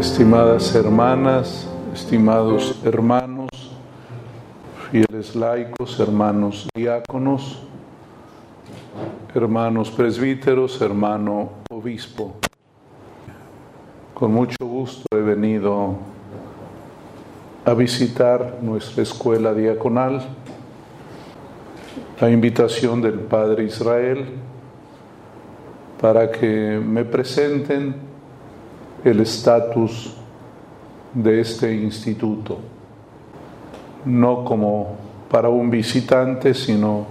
estimadas hermanas, estimados hermanos, fieles laicos, hermanos diáconos, hermanos presbíteros, hermano obispo. Con mucho gusto he venido a visitar nuestra escuela diaconal, la invitación del Padre Israel para que me presenten el estatus de este instituto, no como para un visitante, sino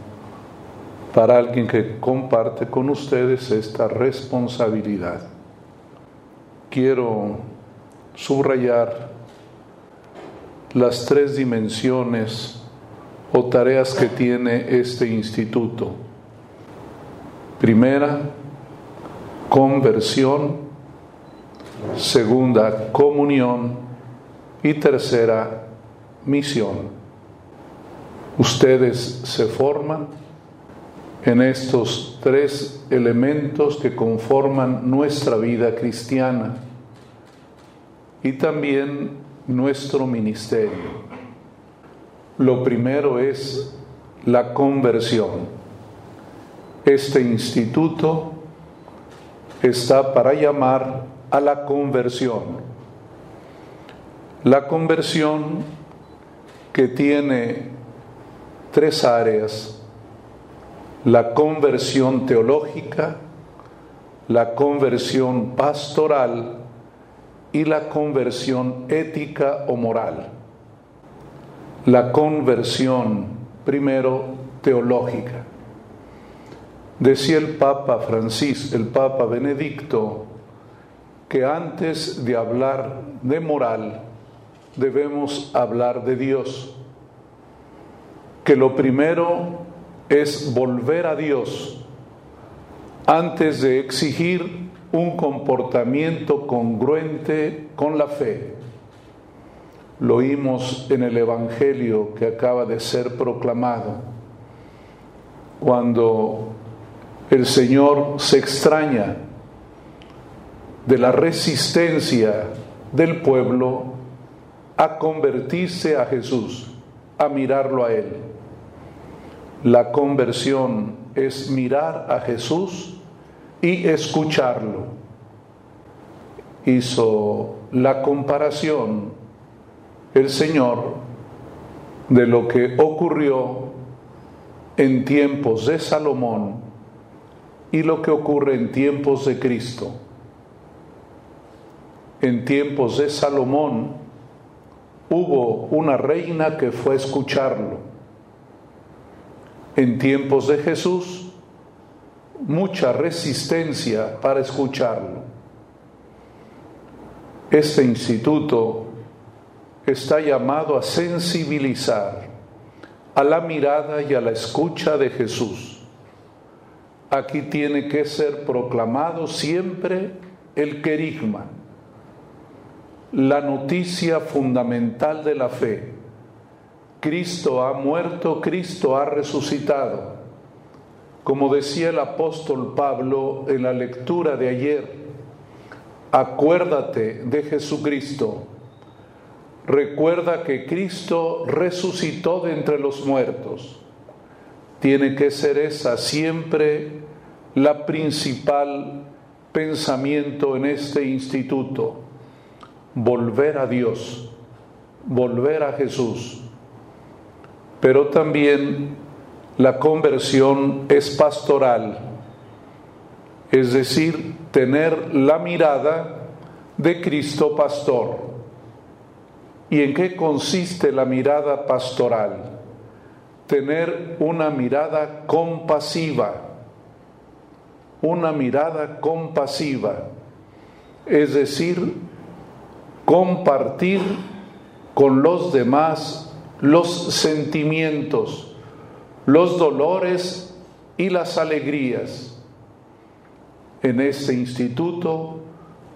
para alguien que comparte con ustedes esta responsabilidad. Quiero subrayar las tres dimensiones o tareas que tiene este instituto. Primera, conversión segunda, comunión y tercera, misión. Ustedes se forman en estos tres elementos que conforman nuestra vida cristiana y también nuestro ministerio. Lo primero es la conversión. Este instituto está para llamar a la conversión. La conversión que tiene tres áreas, la conversión teológica, la conversión pastoral y la conversión ética o moral. La conversión, primero, teológica. Decía el Papa Francisco, el Papa Benedicto, que antes de hablar de moral debemos hablar de Dios, que lo primero es volver a Dios antes de exigir un comportamiento congruente con la fe. Lo oímos en el Evangelio que acaba de ser proclamado, cuando el Señor se extraña de la resistencia del pueblo a convertirse a Jesús, a mirarlo a Él. La conversión es mirar a Jesús y escucharlo. Hizo la comparación el Señor de lo que ocurrió en tiempos de Salomón y lo que ocurre en tiempos de Cristo en tiempos de Salomón hubo una reina que fue a escucharlo. En tiempos de Jesús, mucha resistencia para escucharlo. Este instituto está llamado a sensibilizar a la mirada y a la escucha de Jesús. Aquí tiene que ser proclamado siempre el querigma la noticia fundamental de la fe. Cristo ha muerto, Cristo ha resucitado. Como decía el apóstol Pablo en la lectura de ayer, acuérdate de Jesucristo. Recuerda que Cristo resucitó de entre los muertos. Tiene que ser esa siempre la principal pensamiento en este instituto volver a Dios, volver a Jesús. Pero también la conversión es pastoral, es decir, tener la mirada de Cristo pastor. ¿Y en qué consiste la mirada pastoral? Tener una mirada compasiva, una mirada compasiva, es decir, compartir con los demás los sentimientos, los dolores y las alegrías. En este instituto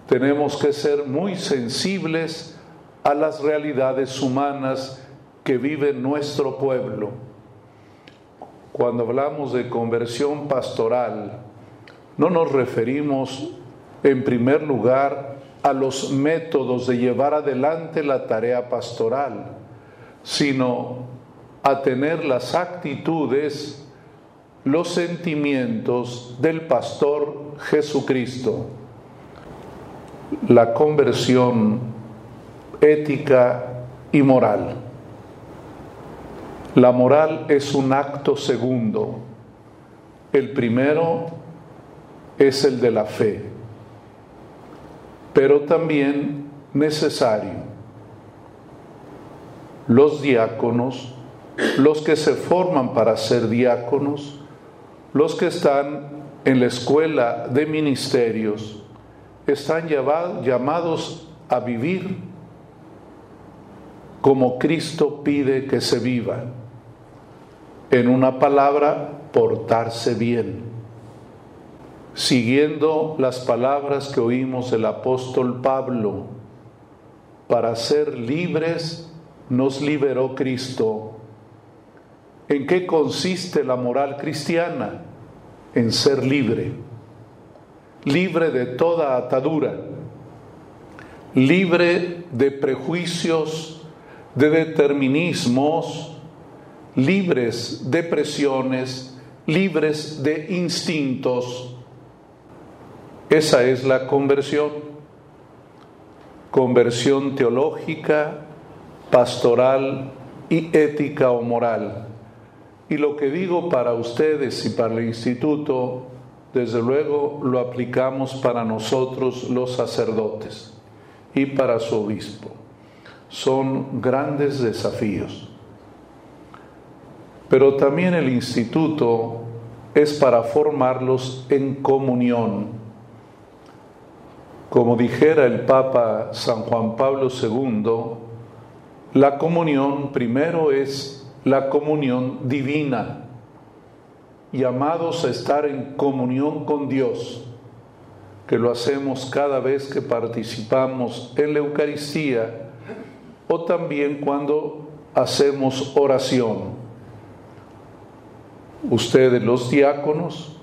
tenemos que ser muy sensibles a las realidades humanas que vive nuestro pueblo. Cuando hablamos de conversión pastoral, no nos referimos en primer lugar a los métodos de llevar adelante la tarea pastoral, sino a tener las actitudes, los sentimientos del pastor Jesucristo. La conversión ética y moral. La moral es un acto segundo. El primero es el de la fe, pero también necesario. Los diáconos, los que se forman para ser diáconos, los que están en la escuela de ministerios, están llamados a vivir como Cristo pide que se viva. En una palabra, portarse bien. Siguiendo las palabras que oímos del apóstol Pablo, para ser libres nos liberó Cristo. ¿En qué consiste la moral cristiana? En ser libre, libre de toda atadura, libre de prejuicios, de determinismos, libres de presiones, libres de instintos. Esa es la conversión. Conversión teológica, pastoral y ética o moral. Y lo que digo para ustedes y para el instituto, desde luego lo aplicamos para nosotros los sacerdotes y para su obispo son grandes desafíos. Pero también el instituto es para formarlos en comunión. Como dijera el Papa San Juan Pablo II, la comunión primero es la comunión divina, llamados a estar en comunión con Dios, que lo hacemos cada vez que participamos en la Eucaristía o también cuando hacemos oración. Ustedes los diáconos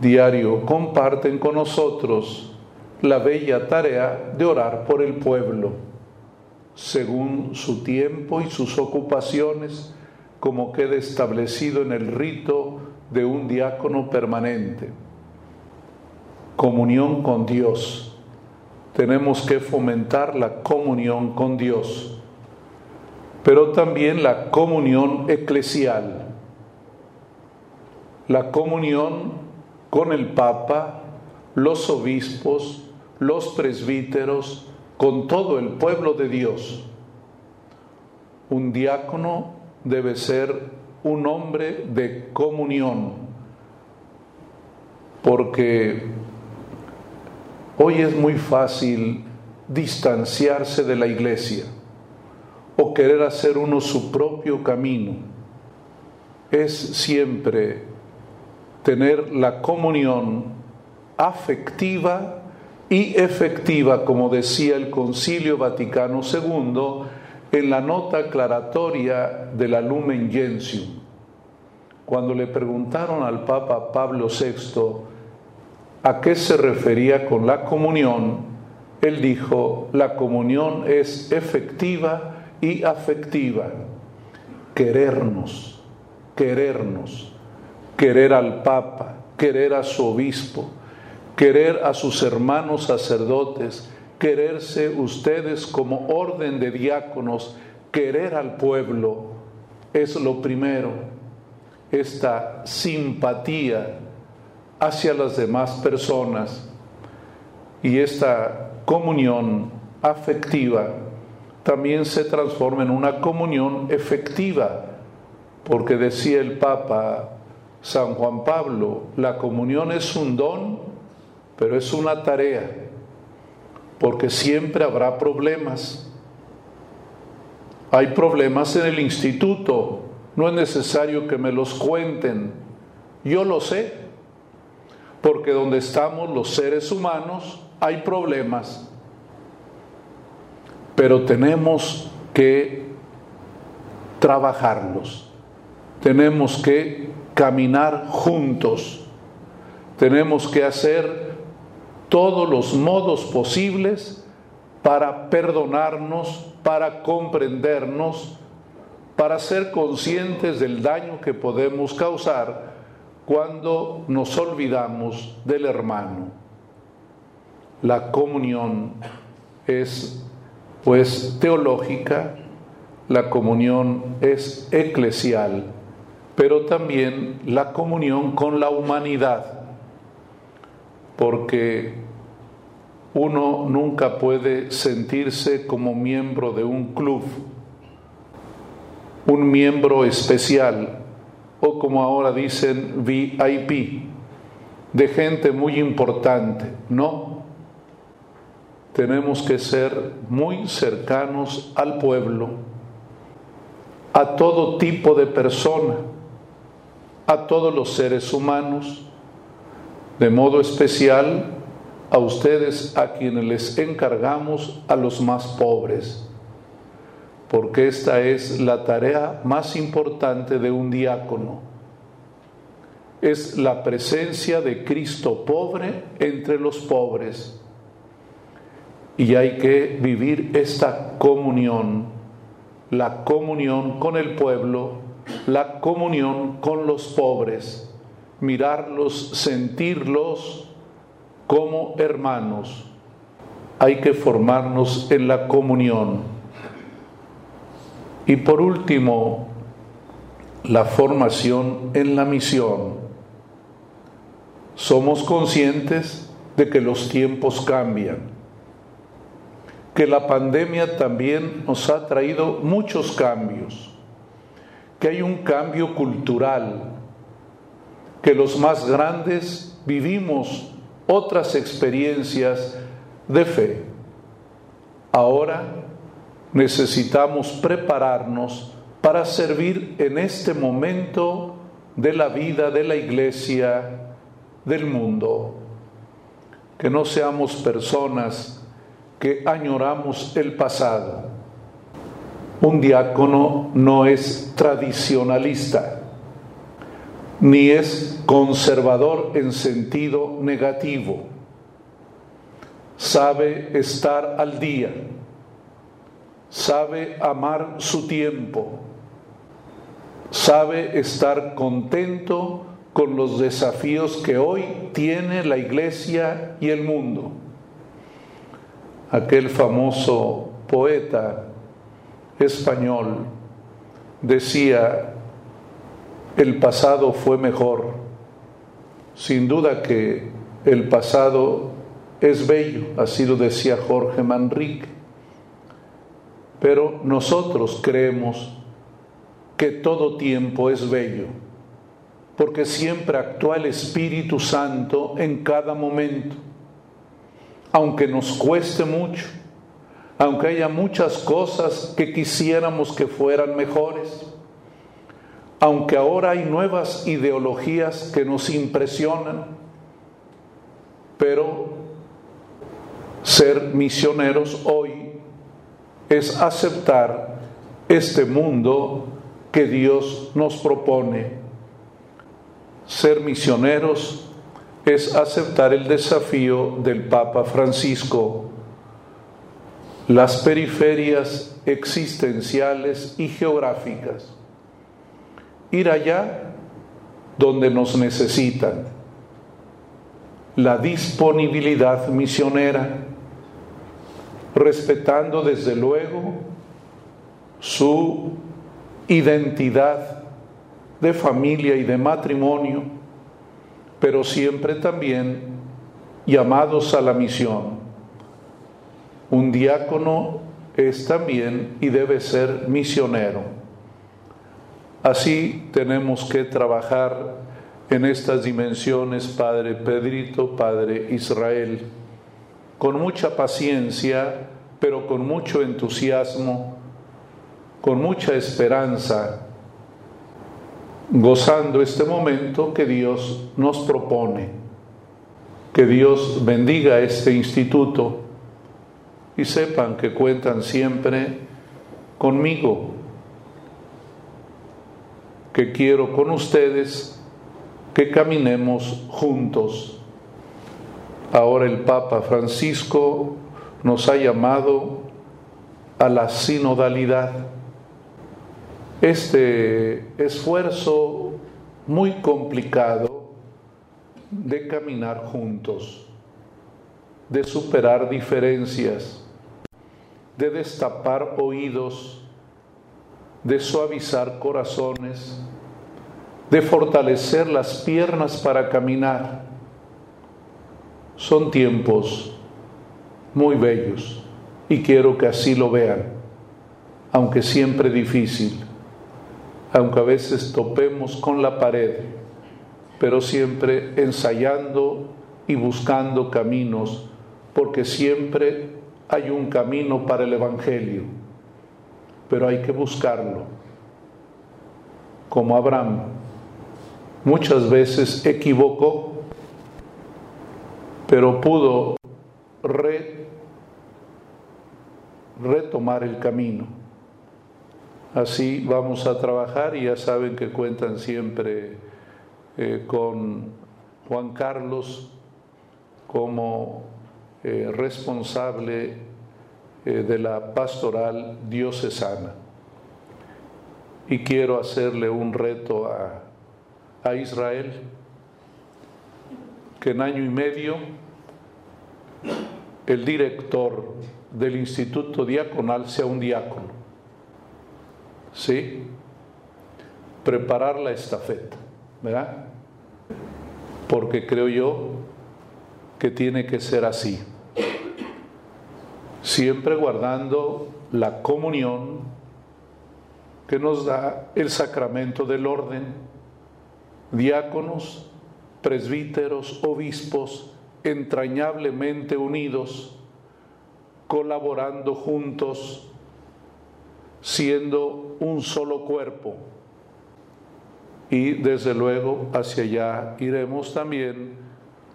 diario comparten con nosotros la bella tarea de orar por el pueblo, según su tiempo y sus ocupaciones, como queda establecido en el rito de un diácono permanente. Comunión con Dios tenemos que fomentar la comunión con Dios, pero también la comunión eclesial, la comunión con el Papa, los obispos, los presbíteros, con todo el pueblo de Dios. Un diácono debe ser un hombre de comunión, porque Hoy es muy fácil distanciarse de la iglesia o querer hacer uno su propio camino. Es siempre tener la comunión afectiva y efectiva, como decía el Concilio Vaticano II en la nota aclaratoria de la Lumen Gentium. Cuando le preguntaron al Papa Pablo VI a qué se refería con la comunión, él dijo, la comunión es efectiva y afectiva. Querernos, querernos, querer al Papa, querer a su obispo, querer a sus hermanos sacerdotes, quererse ustedes como orden de diáconos, querer al pueblo, es lo primero. Esta simpatía hacia las demás personas y esta comunión afectiva también se transforma en una comunión efectiva, porque decía el Papa San Juan Pablo, la comunión es un don, pero es una tarea, porque siempre habrá problemas. Hay problemas en el instituto, no es necesario que me los cuenten, yo lo sé porque donde estamos los seres humanos hay problemas, pero tenemos que trabajarlos, tenemos que caminar juntos, tenemos que hacer todos los modos posibles para perdonarnos, para comprendernos, para ser conscientes del daño que podemos causar cuando nos olvidamos del hermano. La comunión es pues teológica, la comunión es eclesial, pero también la comunión con la humanidad, porque uno nunca puede sentirse como miembro de un club, un miembro especial, o como ahora dicen VIP, de gente muy importante. No, tenemos que ser muy cercanos al pueblo, a todo tipo de persona, a todos los seres humanos, de modo especial a ustedes a quienes les encargamos a los más pobres, porque esta es la tarea más importante de un diácono. Es la presencia de Cristo pobre entre los pobres. Y hay que vivir esta comunión, la comunión con el pueblo, la comunión con los pobres, mirarlos, sentirlos, como hermanos. Hay que formarnos en la comunión. Y por último, la formación en la misión. Somos conscientes de que los tiempos cambian, que la pandemia también nos ha traído muchos cambios, que hay un cambio cultural, que los más grandes vivimos otras experiencias de fe. Ahora necesitamos prepararnos para servir en este momento de la vida de la iglesia, del mundo. Que no seamos personas que añoramos el pasado. Un diácono no es tradicionalista ni es conservador en sentido negativo. Sabe estar al día, sabe amar su tiempo, sabe estar contento con los desafíos que hoy tiene la iglesia y el mundo. Aquel famoso poeta español decía, el pasado fue mejor. Sin duda que el pasado es bello, así lo decía Jorge Manrique. Pero nosotros creemos que todo tiempo es bello, porque siempre actúa el Espíritu Santo en cada momento, aunque nos cueste mucho, aunque haya muchas cosas que quisiéramos que fueran mejores aunque ahora hay nuevas ideologías que nos impresionan, pero ser misioneros hoy es aceptar este mundo que Dios nos propone. Ser misioneros es aceptar el desafío del Papa Francisco, las periferias existenciales y geográficas ir allá donde nos necesitan. La disponibilidad misionera, respetando desde luego su identidad de familia y de matrimonio, pero siempre también llamados a la misión. Un diácono es también y debe ser misionero. Así tenemos que trabajar en estas dimensiones, Padre Pedrito, Padre Israel, con mucha paciencia, pero con mucho entusiasmo, con mucha esperanza, gozando este momento que Dios nos propone. Que Dios bendiga este instituto y sepan que cuentan siempre conmigo que quiero con ustedes que caminemos juntos Ahora el Papa Francisco nos ha llamado a la sinodalidad. Este esfuerzo muy complicado de caminar juntos, de superar diferencias, de destapar oídos, de suavizar corazones, de fortalecer las piernas para caminar. Son tiempos muy bellos y quiero que así lo vean, aunque siempre difícil, aunque a veces topemos con la pared, pero siempre ensayando y buscando caminos, porque siempre hay un camino para el Evangelio, pero hay que buscarlo, como Abraham muchas veces equivocó pero pudo retomar el camino. Así vamos a trabajar y ya saben que cuentan siempre eh, con Juan Carlos como eh, responsable de la pastoral diocesana. Y quiero hacerle un reto a, a Israel que en año y medio el director del instituto diaconal sea un diácono. ¿Sí? Preparar la estafeta, ¿verdad? Porque creo yo que tiene que ser así. Siempre guardando la comunión que nos da el sacramento del orden, diáconos presbíteros, obispos, entrañablemente unidos, colaborando juntos, siendo un solo cuerpo. Y desde luego hacia allá iremos también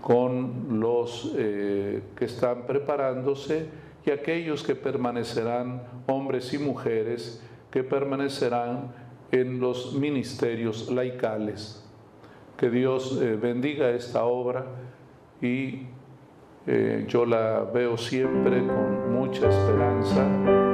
con los eh, que están preparándose y aquellos que permanecerán, hombres y mujeres, que permanecerán en los ministerios laicales. Que Dios eh, bendiga esta obra y eh, yo la veo siempre con mucha esperanza